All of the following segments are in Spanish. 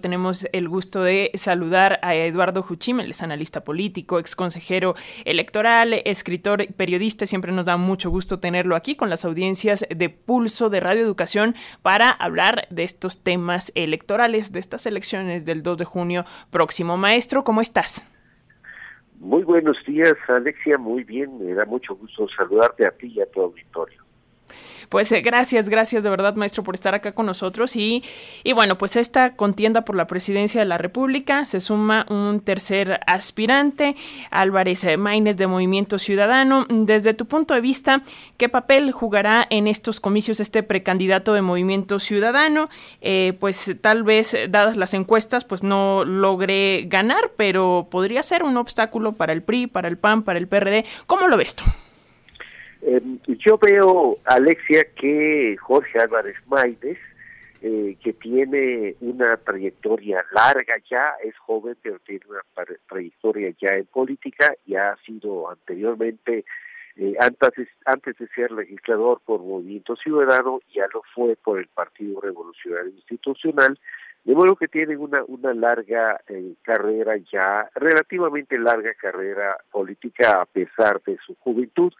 Tenemos el gusto de saludar a Eduardo Juchim, él es analista político, ex consejero electoral, escritor, periodista. Siempre nos da mucho gusto tenerlo aquí con las audiencias de Pulso de Radio Educación para hablar de estos temas electorales, de estas elecciones del 2 de junio próximo. Maestro, ¿cómo estás? Muy buenos días, Alexia. Muy bien, me da mucho gusto saludarte a ti y a tu auditorio. Pues eh, gracias, gracias de verdad, maestro, por estar acá con nosotros. Y, y bueno, pues esta contienda por la presidencia de la República se suma un tercer aspirante, Álvarez Maínez de Movimiento Ciudadano. Desde tu punto de vista, ¿qué papel jugará en estos comicios este precandidato de Movimiento Ciudadano? Eh, pues tal vez, dadas las encuestas, pues no logre ganar, pero podría ser un obstáculo para el PRI, para el PAN, para el PRD. ¿Cómo lo ves tú? Eh, yo veo, Alexia, que Jorge Álvarez Maides, eh, que tiene una trayectoria larga ya, es joven, pero tiene una trayectoria ya en política, ya ha sido anteriormente, eh, antes, antes de ser legislador por Movimiento Ciudadano, ya lo fue por el Partido Revolucionario Institucional, de modo que tiene una, una larga eh, carrera ya, relativamente larga carrera política a pesar de su juventud.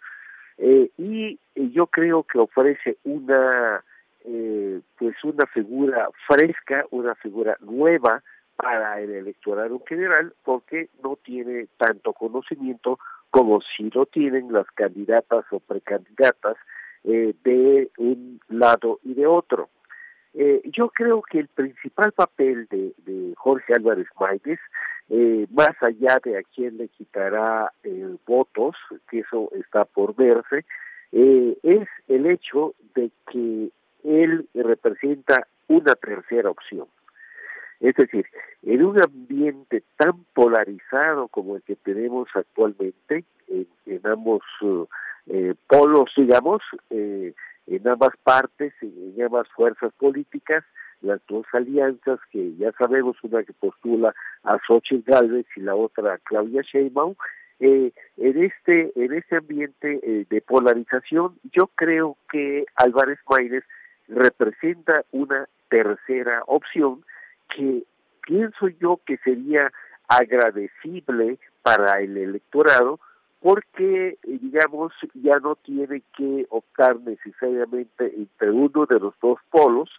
Eh, y yo creo que ofrece una eh, pues una figura fresca, una figura nueva para el electorado en general, porque no tiene tanto conocimiento como si lo tienen las candidatas o precandidatas eh, de un lado y de otro. Eh, yo creo que el principal papel de, de Jorge Álvarez Maides eh, más allá de a quién le quitará eh, votos, que eso está por verse, eh, es el hecho de que él representa una tercera opción. Es decir, en un ambiente tan polarizado como el que tenemos actualmente, en, ambos eh, polos, digamos, eh, en ambas partes, en ambas fuerzas políticas, las dos alianzas que ya sabemos, una que postula a Xochitl Gálvez y la otra a Claudia Sheinbaum, eh, en este en este ambiente eh, de polarización, yo creo que Álvarez Maínez representa una tercera opción que pienso yo que sería agradecible para el electorado porque, eh, digamos, ya no tiene que optar necesariamente entre uno de los dos polos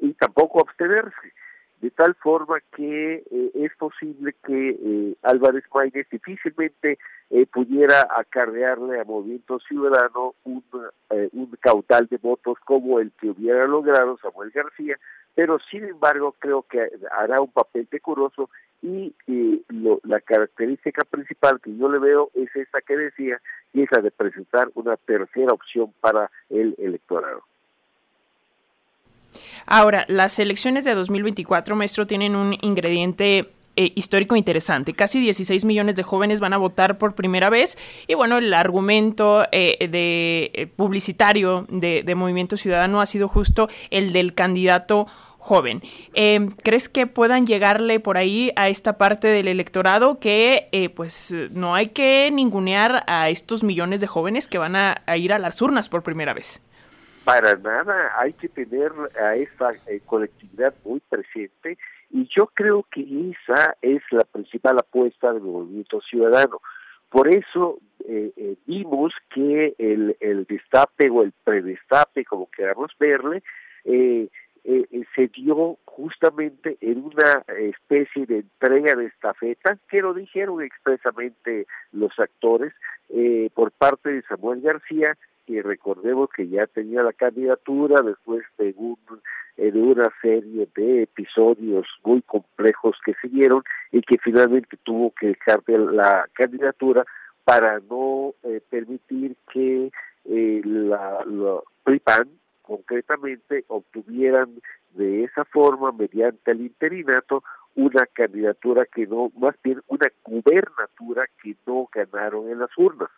y tampoco abstenerse. De tal forma que eh, es posible que eh, Álvarez Maínez difícilmente pudiera acarrearle a Movimiento Ciudadano un, un caudal de votos como el que hubiera logrado Samuel García, pero sin embargo creo que hará un papel decoroso y lo, la característica principal que yo le veo es esta que decía, y es la de presentar una tercera opción para el electorado. Ahora, las elecciones de 2024, maestro, tienen un ingrediente eh, histórico interesante. Casi 16 millones de jóvenes van a votar por primera vez y bueno, el argumento eh, de eh, publicitario de, Movimiento Ciudadano ha sido justo el del candidato joven. Eh, ¿Crees que puedan llegarle por ahí a esta parte del electorado que pues no hay que ningunear a estos millones de jóvenes que van a, ir a las urnas por primera vez? Para nada, hay que tener a esta eh, colectividad muy presente y yo creo que esa es la principal apuesta del movimiento ciudadano. Por eso eh, vimos que el, el destape o el predestape, como queramos verle, eh, eh, se dio justamente en una especie de entrega de estafeta, que lo dijeron expresamente los actores, eh, por parte de Samuel García, que recordemos que ya tenía la candidatura después de, un, eh, de una serie de episodios muy complejos que siguieron y que finalmente tuvo que dejar de la candidatura para no eh, permitir que eh, la, la PRIPAN concretamente obtuvieran de esa forma, mediante el interinato, una candidatura que no, más bien una gubernatura que no ganaron en las urnas.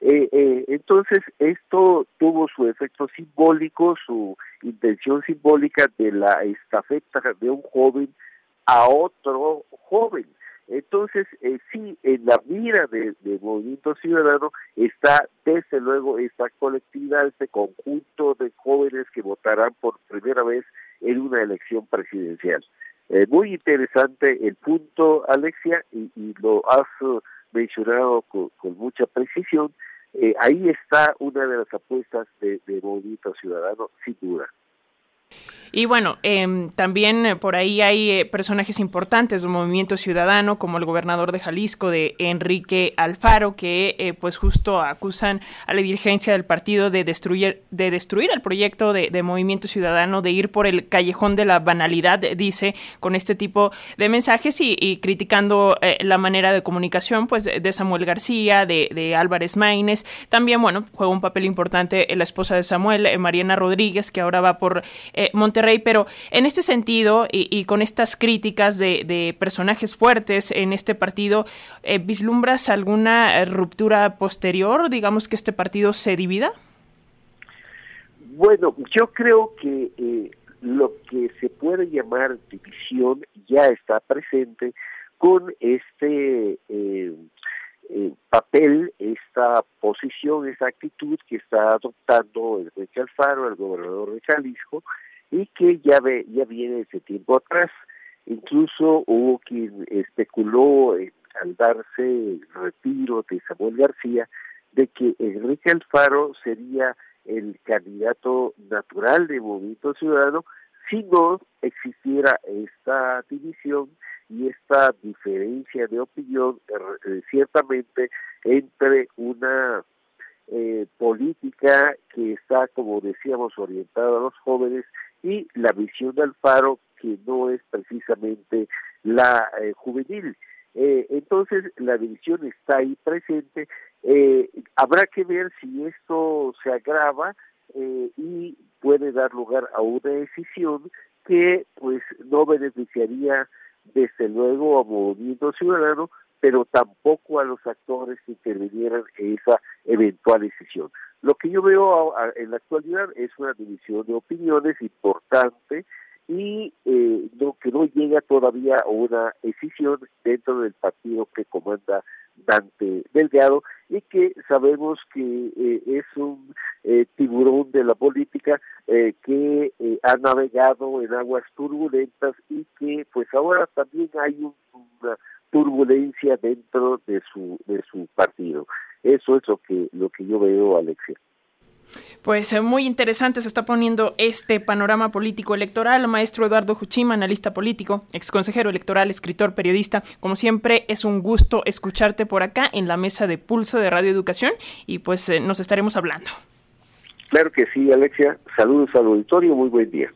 Eh, eh, entonces, esto tuvo su efecto simbólico, su intención simbólica de la estafeta de un joven a otro joven. Entonces, eh, sí, en la mira del de Movimiento Ciudadano está, desde luego, esta colectividad, este conjunto de jóvenes que votarán por primera vez en una elección presidencial. Eh, muy interesante el punto, Alexia, y, lo has mencionado con, mucha precisión. Eh, ahí está una de las apuestas de, de Movimiento Ciudadano, sin duda. Y bueno, em, también eh, por ahí hay eh, personajes importantes del movimiento ciudadano, como el gobernador de Jalisco, de Enrique Alfaro, que eh, pues justo acusan a la dirigencia del partido de destruir, de destruir el proyecto de, movimiento ciudadano, de ir por el callejón de la banalidad, dice, con este tipo de mensajes y, criticando la manera de comunicación pues de Samuel García, de, de Álvarez Maínez. También, bueno, juega un papel importante la esposa de Samuel, Mariana Rodríguez, que ahora va por Monterrey Rey, pero en este sentido y, con estas críticas de, personajes fuertes en este partido, eh, ¿vislumbras alguna ruptura posterior? Digamos que este partido se divida. Bueno, yo creo que eh, lo que se puede llamar división ya está presente con este eh, papel, esta posición, esta actitud que está adoptando el Enrique Alfaro, el gobernador de Jalisco, y que ya, ve, ya viene ese tiempo atrás. Incluso hubo quien especuló al darse el retiro de Samuel García de que Enrique Alfaro sería el candidato natural de Movimiento Ciudadano si no existiera esta división y esta diferencia de opinión eh, ciertamente entre una eh, política que está, como decíamos, orientada a los jóvenes y la visión de Alfaro que no es precisamente la eh, juvenil. Eh, entonces la división está ahí presente. Eh, habrá que ver si esto se agrava y puede dar lugar a una decisión que pues no beneficiaría desde luego a Movimiento Ciudadano, pero tampoco a los actores que intervinieran en esa eventual decisión. Lo que yo veo en la actualidad es una división de opiniones importante y eh, que no llega todavía a una decisión dentro del partido que comanda Dante Delgado y que sabemos que eh, es un eh, tiburón de la política que ha navegado en aguas turbulentas y que pues ahora también hay una turbulencia dentro de su de su partido. Eso es lo que lo que yo veo, Alexia. Pues eh, muy interesante se está poniendo este panorama político electoral. Maestro Eduardo Juchima, analista político, ex consejero electoral, escritor, periodista. Como siempre, es un gusto escucharte por acá en la mesa de pulso de Radio Educación y pues eh, nos estaremos hablando. Claro que sí, Alexia. Saludos al auditorio. Muy buen día.